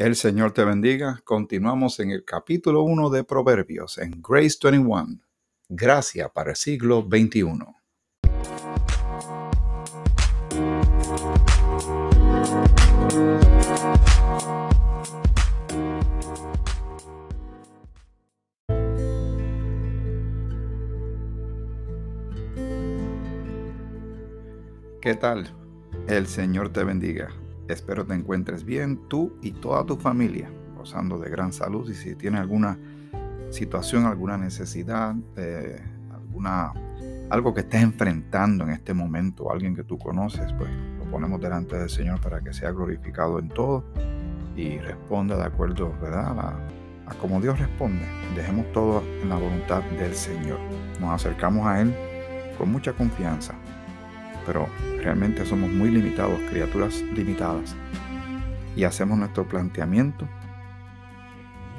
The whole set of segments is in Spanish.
El Señor te bendiga. Continuamos en el capítulo 1 de Proverbios en Grace 21. Gracia para el siglo XXI. ¿Qué tal? El Señor te bendiga. Espero te encuentres bien tú y toda tu familia, gozando de gran salud y si tienes alguna situación, alguna necesidad, eh, alguna, algo que estés enfrentando en este momento, alguien que tú conoces, pues lo ponemos delante del Señor para que sea glorificado en todo y responda de acuerdo ¿verdad? A, a como Dios responde. Dejemos todo en la voluntad del Señor. Nos acercamos a Él con mucha confianza pero realmente somos muy limitados, criaturas limitadas. Y hacemos nuestro planteamiento,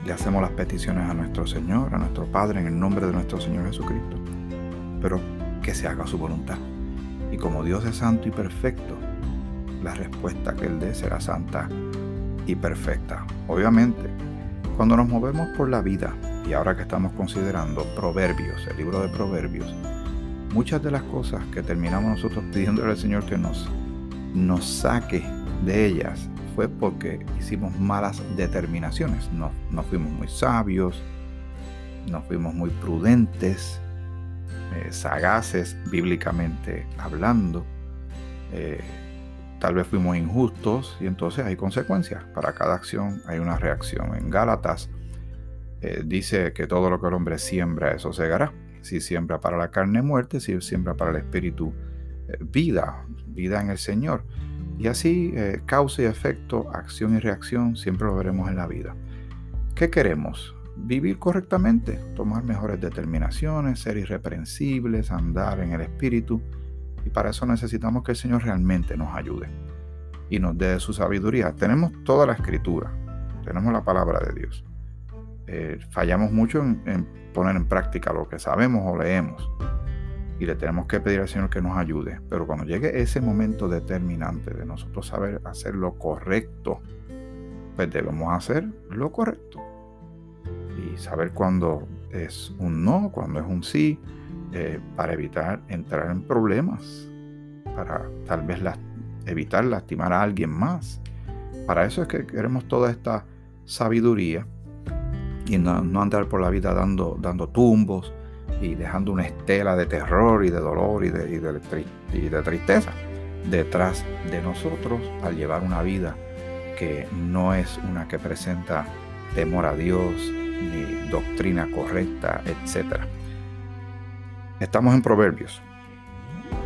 le hacemos las peticiones a nuestro Señor, a nuestro Padre, en el nombre de nuestro Señor Jesucristo. Pero que se haga su voluntad. Y como Dios es santo y perfecto, la respuesta que Él dé será santa y perfecta. Obviamente, cuando nos movemos por la vida, y ahora que estamos considerando Proverbios, el libro de Proverbios, muchas de las cosas que terminamos nosotros pidiéndole al Señor que nos, nos saque de ellas fue porque hicimos malas determinaciones. No, fuimos muy sabios, no fuimos muy prudentes, eh, sagaces bíblicamente hablando. Eh, tal vez fuimos injustos y entonces hay consecuencias. Para cada acción hay una reacción. En Gálatas eh, dice que todo lo que el hombre siembra, eso segará. Si siembra para la carne muerte, si siembra para el espíritu eh, vida, vida en el Señor. Y así, eh, causa y efecto, acción y reacción, siempre lo veremos en la vida. ¿Qué queremos? Vivir correctamente, tomar mejores determinaciones, ser irreprensibles, andar en el espíritu. Y para eso necesitamos que el Señor realmente nos ayude y nos dé su sabiduría. Tenemos toda la escritura, tenemos la palabra de Dios. Eh, fallamos mucho en, poner en práctica lo que sabemos o leemos. Y le tenemos que pedir al Señor que nos ayude. Pero cuando llegue ese momento determinante de nosotros saber hacer lo correcto, pues debemos hacer lo correcto. Y saber cuándo es un no, cuándo es un sí, eh, para evitar entrar en problemas, para tal vez evitar lastimar a alguien más. Para eso es que queremos toda esta sabiduría y no, andar por la vida dando, dando tumbos y dejando una estela de terror y de dolor y de, y de, y de tristeza detrás de nosotros al llevar una vida que no es una que presenta temor a Dios ni doctrina correcta, etc. Estamos en Proverbios,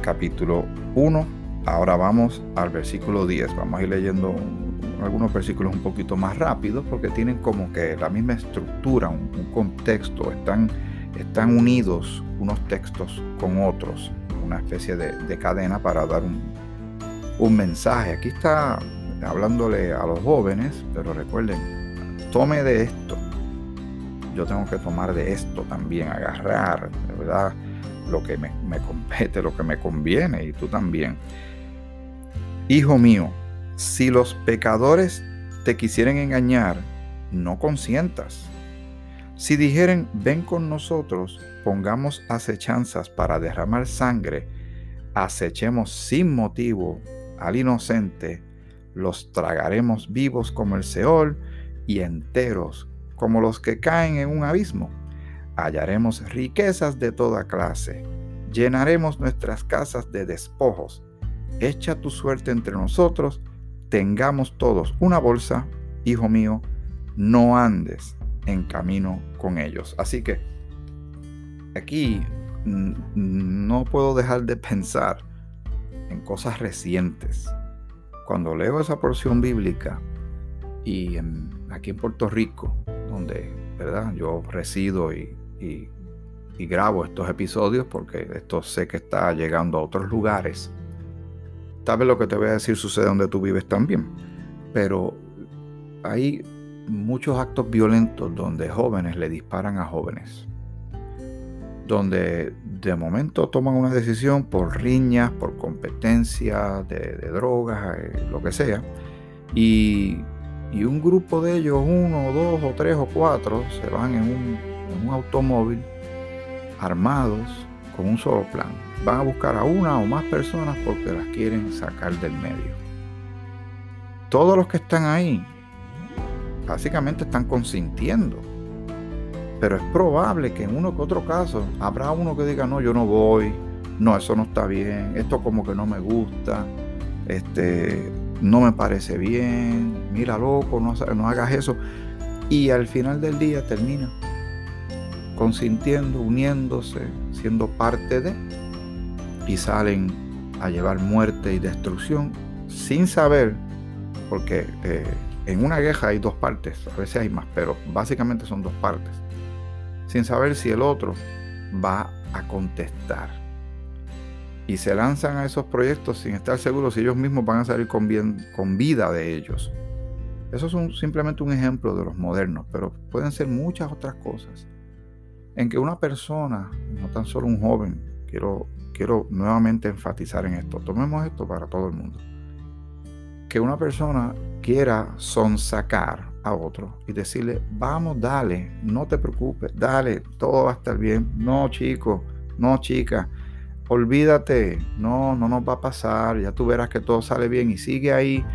capítulo 1. Ahora vamos al versículo 10. Vamos a ir leyendo un algunos versículos un poquito más rápidos porque tienen como que la misma estructura, un, contexto, están, están unidos unos textos con otros, una especie de, cadena para dar un, un mensaje. Aquí está hablándole a los jóvenes, pero recuerden, tome de esto. Yo tengo que tomar de esto también, agarrar, ¿verdad? Lo que me, me compete, lo que me conviene, y tú también. Hijo mío, si los pecadores te quisieren engañar, no consientas. Si dijeren, ven con nosotros, pongamos acechanzas para derramar sangre, acechemos sin motivo al inocente, los tragaremos vivos como el Seol y enteros como los que caen en un abismo. Hallaremos riquezas de toda clase, llenaremos nuestras casas de despojos. Echa tu suerte entre nosotros, tengamos todos una bolsa, hijo mío, no andes en camino con ellos. Así que aquí no puedo dejar de pensar en cosas recientes. Cuando leo esa porción bíblica y aquí en Puerto Rico, donde ¿verdad? yo resido y, y grabo estos episodios porque esto sé que está llegando a otros lugares Tal vez lo que te voy a decir sucede donde tú vives también. Pero hay muchos actos violentos donde jóvenes le disparan a jóvenes. Donde de momento toman una decisión por riñas, por competencia de, drogas, eh, lo que sea. Y, un grupo de ellos, uno, dos o tres o cuatro, se van en un, en un automóvil armados con un solo plan. Van a buscar a una o más personas porque las quieren sacar del medio. Todos los que están ahí básicamente están consintiendo. Pero es probable que en uno que otro caso habrá uno que diga, no, yo no voy, no, eso no está bien, esto como que no me gusta, este, no me parece bien, mira loco, no, no hagas eso. Y al final del día termina consintiendo, uniéndose, siendo parte de, y salen a llevar muerte y destrucción sin saber, porque eh, en una guerra hay dos partes, a veces hay más, pero básicamente son dos partes, sin saber si el otro va a contestar. Y se lanzan a esos proyectos sin estar seguros si ellos mismos van a salir con, bien, con vida de ellos. Eso es simplemente un ejemplo de los modernos, pero pueden ser muchas otras cosas. En que una persona, no tan solo un joven, quiero, quiero nuevamente enfatizar en esto, tomemos esto para todo el mundo. Que una persona quiera sonsacar a otro y decirle, vamos, dale, no te preocupes, dale, todo va a estar bien. No, chico, no, chica, olvídate, no, no nos va a pasar, ya tú verás que todo sale bien y sigue ahí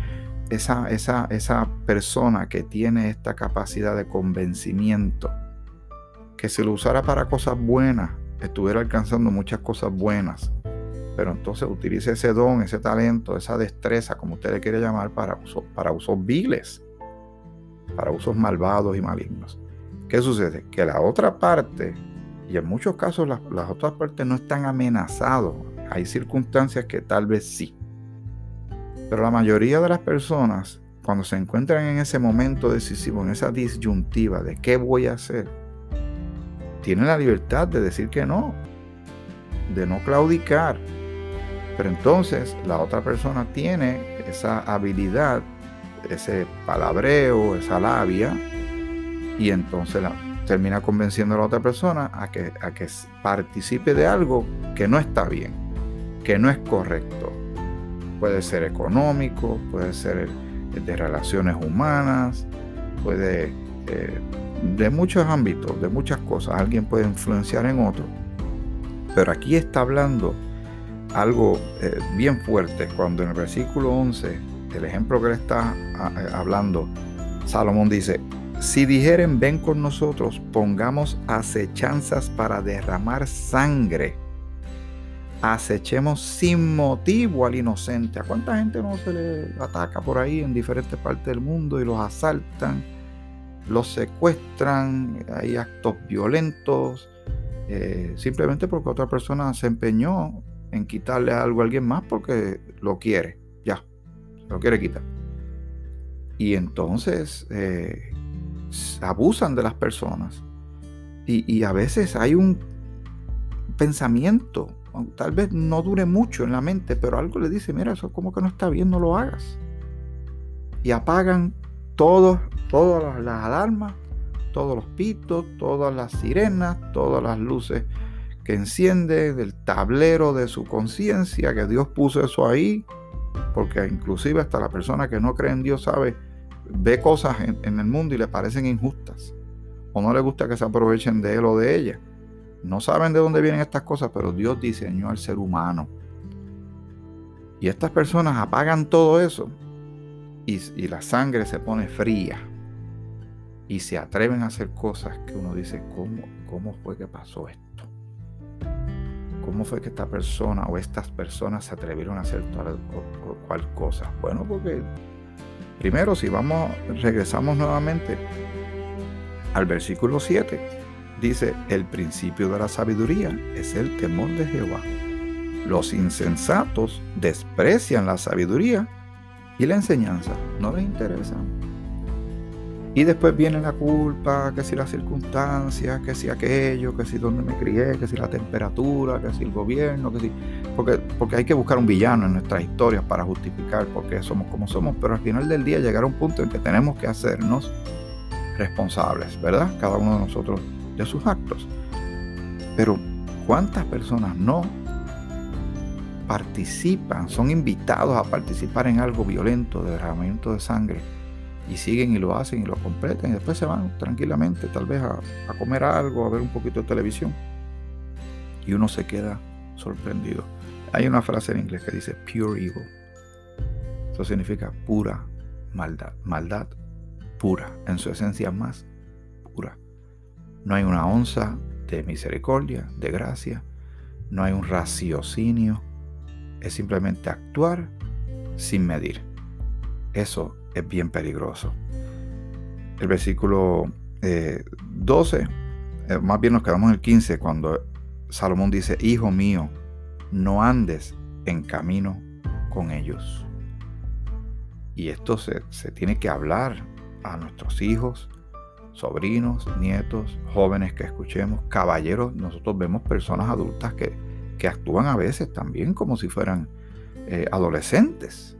esa, esa, esa persona que tiene esta capacidad de convencimiento, que si lo usara para cosas buenas, estuviera alcanzando muchas cosas buenas, pero entonces utilice ese don, ese talento, esa destreza, como usted le quiere llamar, para, para usos viles, para usos malvados y malignos. ¿Qué sucede? Que la otra parte, y en muchos casos las, las otras partes no están amenazados, hay circunstancias que tal vez sí. Pero la mayoría de las personas, cuando se encuentran en ese momento decisivo, en esa disyuntiva de qué voy a hacer, tienen la libertad de decir que no, de no claudicar, pero entonces la otra persona tiene esa habilidad, ese palabreo, esa labia, y entonces la, termina convenciendo a la otra persona a que, a que participe de algo que no está bien, que no es correcto. Puede ser económico, puede ser de relaciones humanas, puede eh, de muchos ámbitos, de muchas cosas. Alguien puede influenciar en otro. Pero aquí está hablando algo eh, bien fuerte cuando en el versículo 11, el ejemplo que le está eh, hablando, Salomón dice, si dijeren ven con nosotros, pongamos acechanzas para derramar sangre. Acechemos sin motivo al inocente. ¿A cuánta gente no se le ataca por ahí en diferentes partes del mundo y los asaltan, los secuestran, hay actos violentos, eh, simplemente porque otra persona se empeñó en quitarle algo a alguien más porque lo quiere, ya, lo quiere quitar. Y entonces eh, abusan de las personas. Y, a veces hay un pensamiento, tal vez no dure mucho en la mente, pero algo le dice, mira, eso como que no está bien, no lo hagas. Y apagan todos, todas las alarmas, todos los pitos, todas las sirenas, todas las luces que enciende del tablero de su conciencia, que Dios puso eso ahí, porque inclusive hasta la persona que no cree en Dios sabe, ve cosas en, el mundo y le parecen injustas, o no le gusta que se aprovechen de él o de ella. No saben de dónde vienen estas cosas, pero Dios diseñó al ser humano. Y estas personas apagan todo eso y, y la sangre se pone fría y se atreven a hacer cosas que uno dice, ¿cómo, cómo fue que pasó esto? ¿Cómo fue que esta persona o estas personas se atrevieron a hacer tal o cual cosa? Bueno, porque primero si vamos, regresamos nuevamente al versículo 7, dice, el principio de la sabiduría es el temor de Jehová. Los insensatos desprecian la sabiduría y la enseñanza, no les interesa. Y después viene la culpa, que si las circunstancias, que si aquello, que si donde me crié, que si la temperatura, que si el gobierno, que si... Porque, porque hay que buscar un villano en nuestras historias para justificar por qué somos como somos, pero al final del día llegará un punto en que tenemos que hacernos responsables, ¿verdad? Cada uno de nosotros de sus actos. Pero ¿cuántas personas no participan, son invitados a participar en algo violento, de derramamiento de sangre? Y siguen y lo hacen y lo completan y después se van tranquilamente tal vez a, a comer algo, a ver un poquito de televisión y uno se queda sorprendido. Hay una frase en inglés que dice pure evil. Eso significa pura maldad, maldad pura, en su esencia más pura. No hay una onza de misericordia, de gracia, no hay un raciocinio, es simplemente actuar sin medir. Eso es bien peligroso. El versículo 12, eh, eh, más bien nos quedamos en el 15, cuando Salomón dice, Hijo mío, no andes en camino con ellos. Y esto se, se tiene que hablar a nuestros hijos, sobrinos, nietos, jóvenes que escuchemos, caballeros. Nosotros vemos personas adultas que, que actúan a veces también como si fueran eh, adolescentes.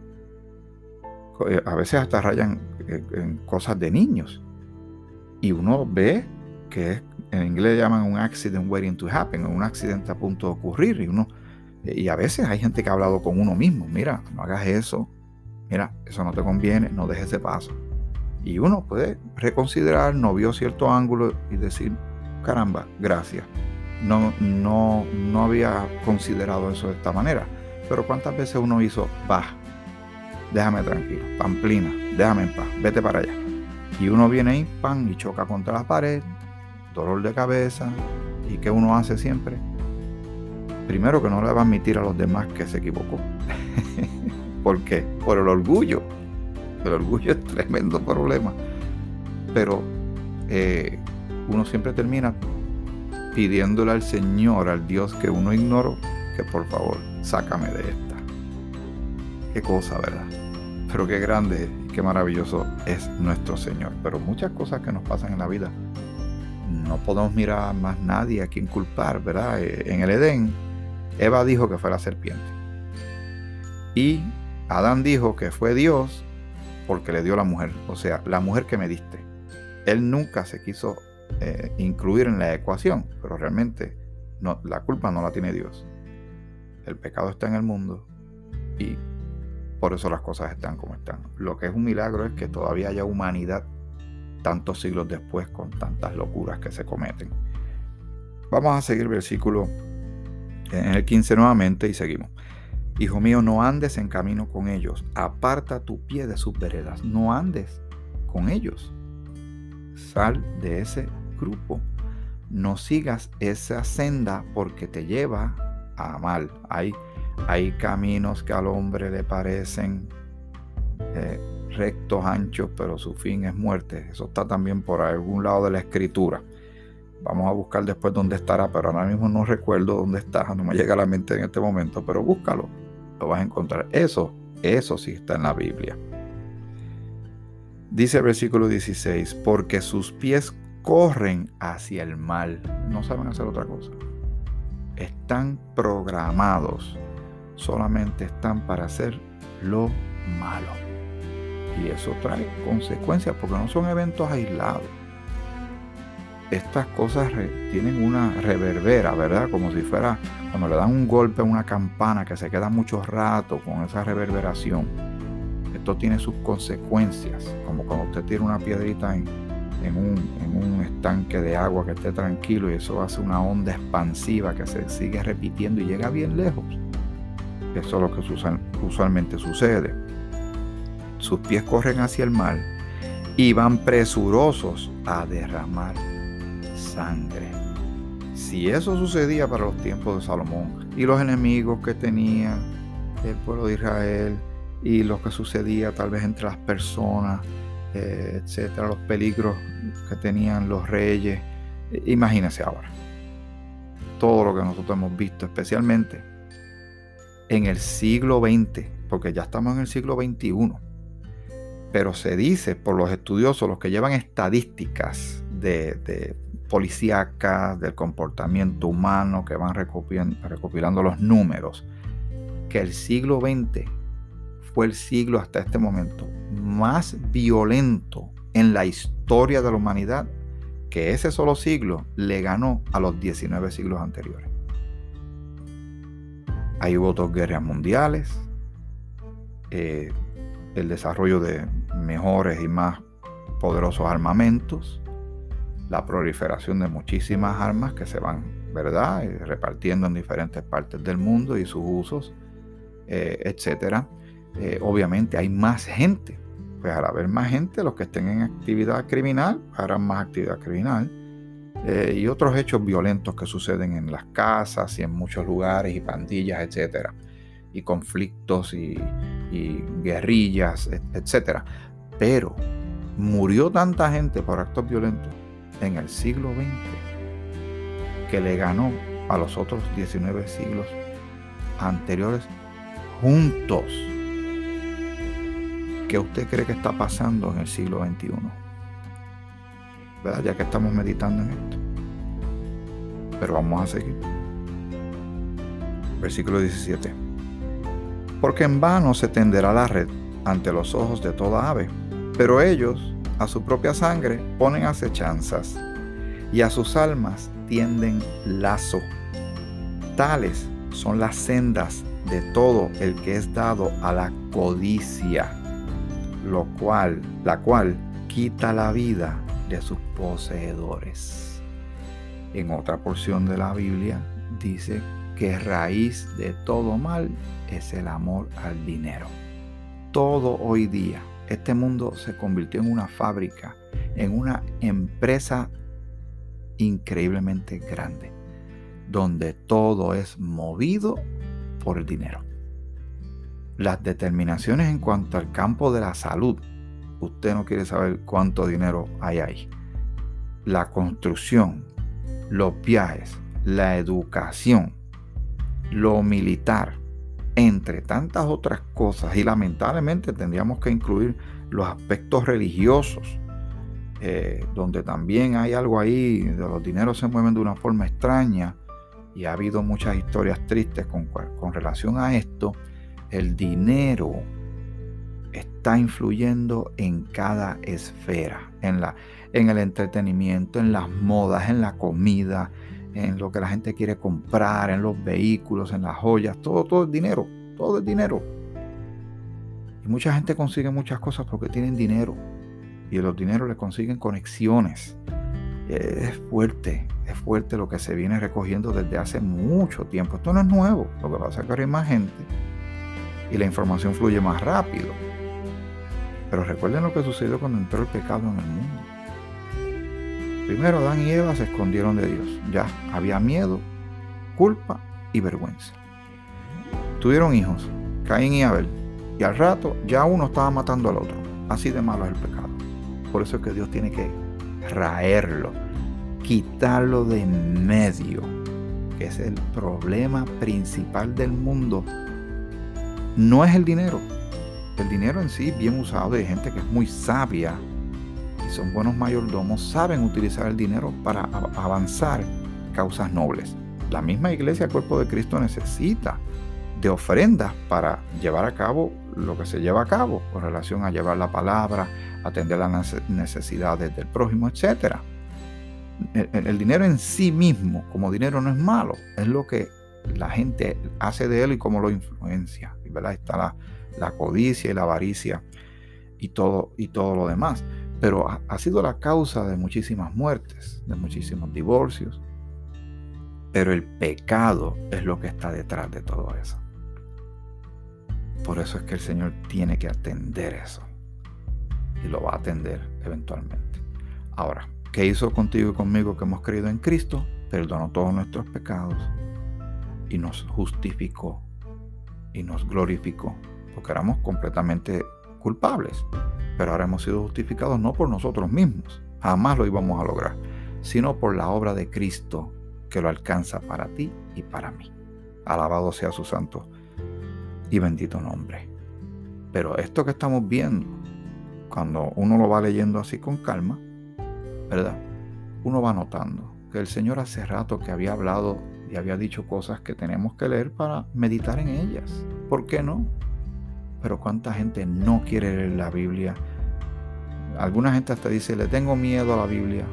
Eh, a veces hasta rayan eh, en cosas de niños. Y uno ve que en inglés llaman un accident waiting to happen, un accidente a punto de ocurrir. Y, uno, y a veces hay gente que ha hablado con uno mismo, mira, no hagas eso, mira, eso no te conviene, no dejes ese paso. Y uno puede reconsiderar, no vio cierto ángulo y decir, caramba, gracias. No, no, no había considerado eso de esta manera. Pero cuántas veces uno hizo, va, déjame tranquilo, pamplina, déjame en paz, vete para allá. Y uno viene ahí, pan, y choca contra la pared, dolor de cabeza. ¿Y qué uno hace siempre? Primero que no le va a admitir a los demás que se equivocó. ¿Por qué? Por el orgullo. El orgullo es tremendo problema. Pero eh, uno siempre termina pidiéndole al Señor, al Dios que uno ignoró, que por favor, sácame de esta. Qué cosa, ¿verdad? Pero qué grande, qué maravilloso es nuestro Señor. Pero muchas cosas que nos pasan en la vida, no podemos mirar más nadie a quien culpar, ¿verdad? Eh, en el Edén, Eva dijo que fue la serpiente. Y Adán dijo que fue Dios porque le dio la mujer, o sea, la mujer que me diste. Él nunca se quiso eh, incluir en la ecuación, pero realmente no, la culpa no la tiene Dios. El pecado está en el mundo y por eso las cosas están como están. Lo que es un milagro es que todavía haya humanidad tantos siglos después con tantas locuras que se cometen. Vamos a seguir versículo en el 15 nuevamente y seguimos. Hijo mío, no andes en camino con ellos, aparta tu pie de sus veredas, no andes con ellos. Sal de ese grupo, no sigas esa senda porque te lleva a mal. Hay, hay caminos que al hombre le parecen eh, rectos, anchos, pero su fin es muerte. Eso está también por algún lado de la escritura. Vamos a buscar después dónde estará, pero ahora mismo no recuerdo dónde está, no me llega a la mente en este momento, pero búscalo lo vas a encontrar. Eso, eso sí está en la Biblia. Dice el versículo 16, porque sus pies corren hacia el mal, no saben hacer otra cosa. Están programados, solamente están para hacer lo malo. Y eso trae consecuencias porque no son eventos aislados estas cosas tienen una reverbera, ¿verdad? Como si fuera cuando le dan un golpe a una campana que se queda mucho rato con esa reverberación. Esto tiene sus consecuencias, como cuando usted tira una piedrita en, un, estanque de agua que esté tranquilo y eso hace una onda expansiva que se sigue repitiendo y llega bien lejos. Eso es lo que usualmente sucede. Sus pies corren hacia el mal y van presurosos a derramar sangre. Si eso sucedía para los tiempos de Salomón y los enemigos que tenía el pueblo de Israel y lo que sucedía tal vez entre las personas, eh, etcétera, los peligros que tenían los reyes, imagínense ahora todo lo que nosotros hemos visto, especialmente en el siglo XX, porque ya estamos en el siglo XXI. Pero se dice por los estudiosos, los que llevan estadísticas de, policíacas del comportamiento humano que van recopilando, los números, que el siglo XX fue el siglo hasta este momento más violento en la historia de la humanidad, que ese solo siglo le ganó a los 19 siglos anteriores. Ahí hubo dos guerras mundiales, eh, el desarrollo de mejores y más poderosos armamentos, la proliferación de muchísimas armas que se van, ¿verdad?, repartiendo en diferentes partes del mundo y sus usos, eh, etcétera. Eh, obviamente hay más gente. Pues al haber más gente, los que estén en actividad criminal harán más actividad criminal. Eh, y otros hechos violentos que suceden en las casas y en muchos lugares y pandillas, etcétera. Y conflictos y, y guerrillas, etcétera. Pero murió tanta gente por actos violentos en el siglo XX que le ganó a los otros 19 siglos anteriores juntos. ¿Qué usted cree que está pasando en el siglo XXI? ¿Verdad? Ya que estamos meditando en esto. Pero vamos a seguir. Versículo 17. Porque en vano se tenderá la red ante los ojos de toda ave, pero ellos a su propia sangre ponen acechanzas y a sus almas tienden lazo. Tales son las sendas de todo el que es dado a la codicia, lo cual, la cual quita la vida de sus poseedores. En otra porción de la Biblia dice que raíz de todo mal es el amor al dinero. Todo hoy día este mundo se convirtió en una fábrica, en una empresa increíblemente grande, donde todo es movido por el dinero. Las determinaciones en cuanto al campo de la salud, usted no quiere saber cuánto dinero hay ahí. La construcción, los viajes, la educación, lo militar, entre tantas otras cosas, y lamentablemente tendríamos que incluir los aspectos religiosos, eh, donde también hay algo ahí, de los dineros se mueven de una forma extraña, y ha habido muchas historias tristes con, con relación a esto, el dinero está influyendo en cada esfera, en, la, en el entretenimiento, en las modas, en la comida, en lo que la gente quiere comprar, en los vehículos, en las joyas, todo, todo es dinero, todo es dinero. Y mucha gente consigue muchas cosas porque tienen dinero. Y los dineros le consiguen conexiones. Es fuerte, es fuerte lo que se viene recogiendo desde hace mucho tiempo. Esto no es nuevo, lo que pasa es que hay más gente y la información fluye más rápido. Pero recuerden lo que sucedió cuando entró el pecado en el mundo. Primero Adán y Eva se escondieron de Dios. Ya había miedo, culpa y vergüenza. Tuvieron hijos, Caín y Abel. Y al rato ya uno estaba matando al otro. Así de malo es el pecado. Por eso es que Dios tiene que raerlo, quitarlo de en medio, que es el problema principal del mundo. No es el dinero. El dinero en sí, bien usado, hay gente que es muy sabia son buenos mayordomos, saben utilizar el dinero para avanzar causas nobles. La misma iglesia, el cuerpo de Cristo, necesita de ofrendas para llevar a cabo lo que se lleva a cabo con relación a llevar la palabra, atender las necesidades del prójimo, etc. El, dinero en sí mismo, como dinero, no es malo, es lo que la gente hace de él y cómo lo influencia. ¿verdad? Está la, la codicia y la avaricia y todo, y todo lo demás pero ha, sido la causa de muchísimas muertes, de muchísimos divorcios. Pero el pecado es lo que está detrás de todo eso. Por eso es que el Señor tiene que atender eso. Y lo va a atender eventualmente. Ahora, ¿qué hizo contigo y conmigo que hemos creído en Cristo? Perdonó todos nuestros pecados y nos justificó y nos glorificó. Porque éramos completamente culpables pero ahora hemos sido justificados no por nosotros mismos, jamás lo íbamos a lograr, sino por la obra de Cristo que lo alcanza para ti y para mí. Alabado sea su santo y bendito nombre. Pero esto que estamos viendo, cuando uno lo va leyendo así con calma, ¿verdad? Uno va notando que el Señor hace rato que había hablado y había dicho cosas que tenemos que leer para meditar en ellas. ¿Por qué no? Pero cuánta gente no quiere leer la Biblia Alguna gente hasta dice, le tengo miedo a la Biblia.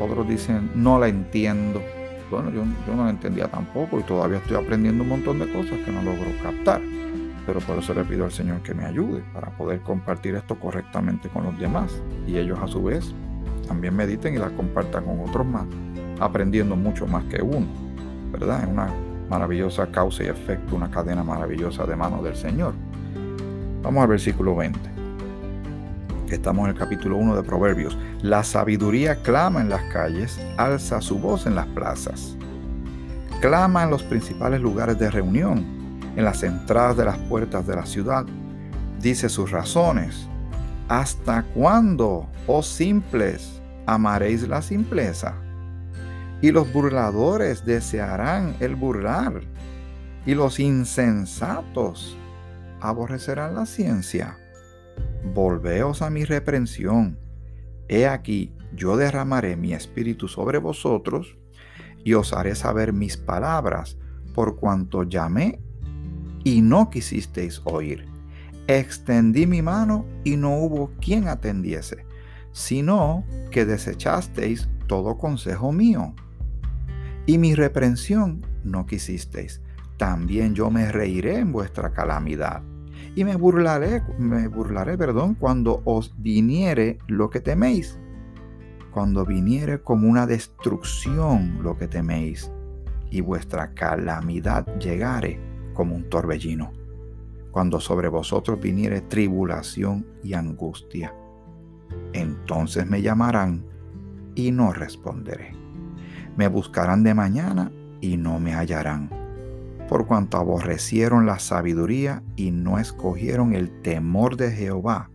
Otros dicen, no la entiendo. Bueno, yo, no la entendía tampoco y todavía estoy aprendiendo un montón de cosas que no logro captar. pero por eso le pido al Señor que me ayude para poder compartir esto correctamente con los demás y ellos a su vez también mediten y la compartan con otros más, aprendiendo mucho más que uno, ¿verdad? Es una maravillosa causa y efecto, una cadena maravillosa de manos del Señor. Vamos al versículo 20. Estamos en el capítulo 1 de Proverbios. La sabiduría clama en las calles, alza su voz en las plazas. Clama en los principales lugares de reunión, en las entradas de las puertas de la ciudad. Dice sus razones. ¿Hasta cuándo, oh simples, amaréis la simpleza? Y los burladores desearán el burlar, y los insensatos aborrecerán la ciencia. Volveos a mi reprensión. He aquí, yo derramaré mi espíritu sobre vosotros, y os haré saber mis palabras, por cuanto llamé y no quisisteis oír. Extendí mi mano y no hubo quien atendiese, sino que desechasteis todo consejo mío. Y mi reprensión no quisisteis. También yo me reiré en vuestra calamidad. Y me burlaré, me burlaré, perdón, cuando os viniere lo que teméis cuando viniere como una destrucción lo que teméis, y vuestra calamidad llegare como un torbellino, cuando sobre vosotros viniere tribulación y angustia. Entonces me llamarán y no responderé. Me buscarán de mañana y no me hallarán, por cuanto aborrecieron la sabiduría y no escogieron el temor de Jehová,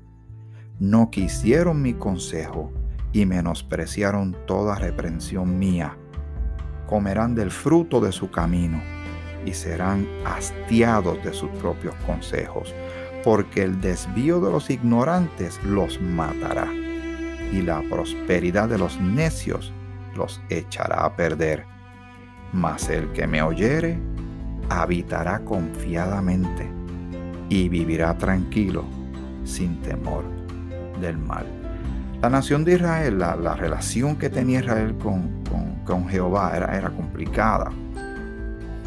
no quisieron mi consejo y menospreciaron toda reprensión mía. Comerán del fruto de su camino y serán hastiados de sus propios consejos, porque el desvío de los ignorantes los matará y la prosperidad de los necios los echará a perder. Mas el que me oyere habitará confiadamente y vivirá tranquilo sin temor del mal. La nación de Israel, la, relación que tenía Israel con, Jehová era, era, complicada,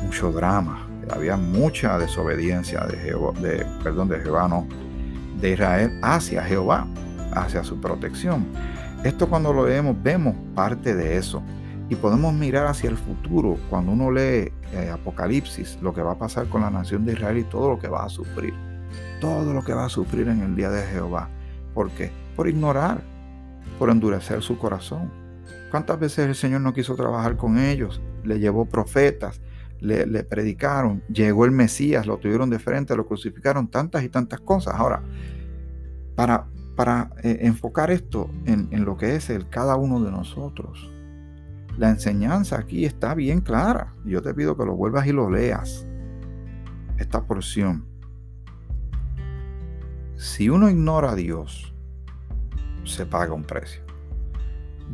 mucho drama, había mucha desobediencia de Jehová, de, perdón, de Jehová, no, de Israel hacia Jehová, hacia su protección. Esto cuando lo leemos vemos parte de eso y podemos mirar hacia el futuro cuando uno lee eh, Apocalipsis, lo que va a pasar con la nación de Israel y todo lo que va a sufrir, todo lo que va a sufrir en el día de Jehová. ¿Por qué? Por ignorar, por endurecer su corazón. ¿Cuántas veces el Señor no quiso trabajar con ellos? Le llevó profetas, le, predicaron, llegó el Mesías, lo tuvieron de frente, lo crucificaron, tantas y tantas cosas. Ahora, para, para eh, enfocar esto en, en lo que es el cada uno de nosotros, la enseñanza aquí está bien clara. Yo te pido que lo vuelvas y lo leas. Esta porción. Si uno ignora a Dios, se paga un precio.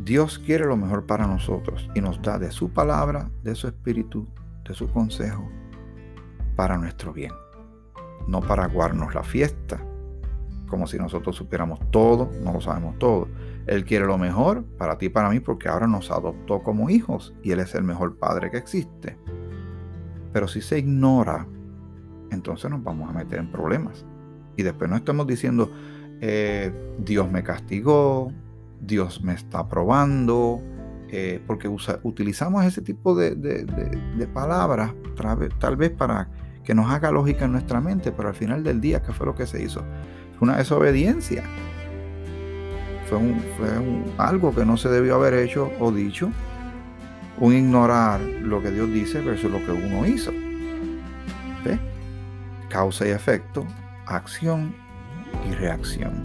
Dios quiere lo mejor para nosotros y nos da de su palabra, de su espíritu, de su consejo, para nuestro bien. No para aguarnos la fiesta, como si nosotros supiéramos todo, no lo sabemos todo. Él quiere lo mejor para ti y para mí porque ahora nos adoptó como hijos y Él es el mejor padre que existe. Pero si se ignora, entonces nos vamos a meter en problemas. Y después no estamos diciendo, eh, Dios me castigó, Dios me está probando, eh, porque utilizamos ese tipo de, palabras tal vez para que nos haga lógica en nuestra mente, pero al final del día, ¿qué fue lo que se hizo? Fue una desobediencia. Fue, algo que no se debió haber hecho o dicho. Un ignorar lo que Dios dice versus lo que uno hizo. Causa y efecto, acción y reacción.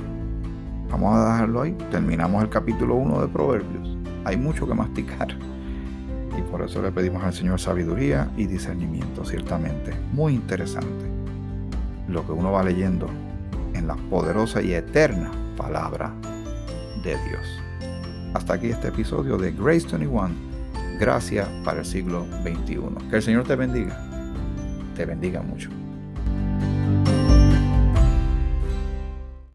Vamos a dejarlo ahí. Terminamos el capítulo 1 de Proverbios. Hay mucho que masticar. Y por eso le pedimos al Señor sabiduría y discernimiento, ciertamente. Muy interesante lo que uno va leyendo en la poderosa y eterna palabra de Dios. Hasta aquí este episodio de Grace 21. Gracias para el siglo XXI. Que el Señor te bendiga. Te bendiga mucho.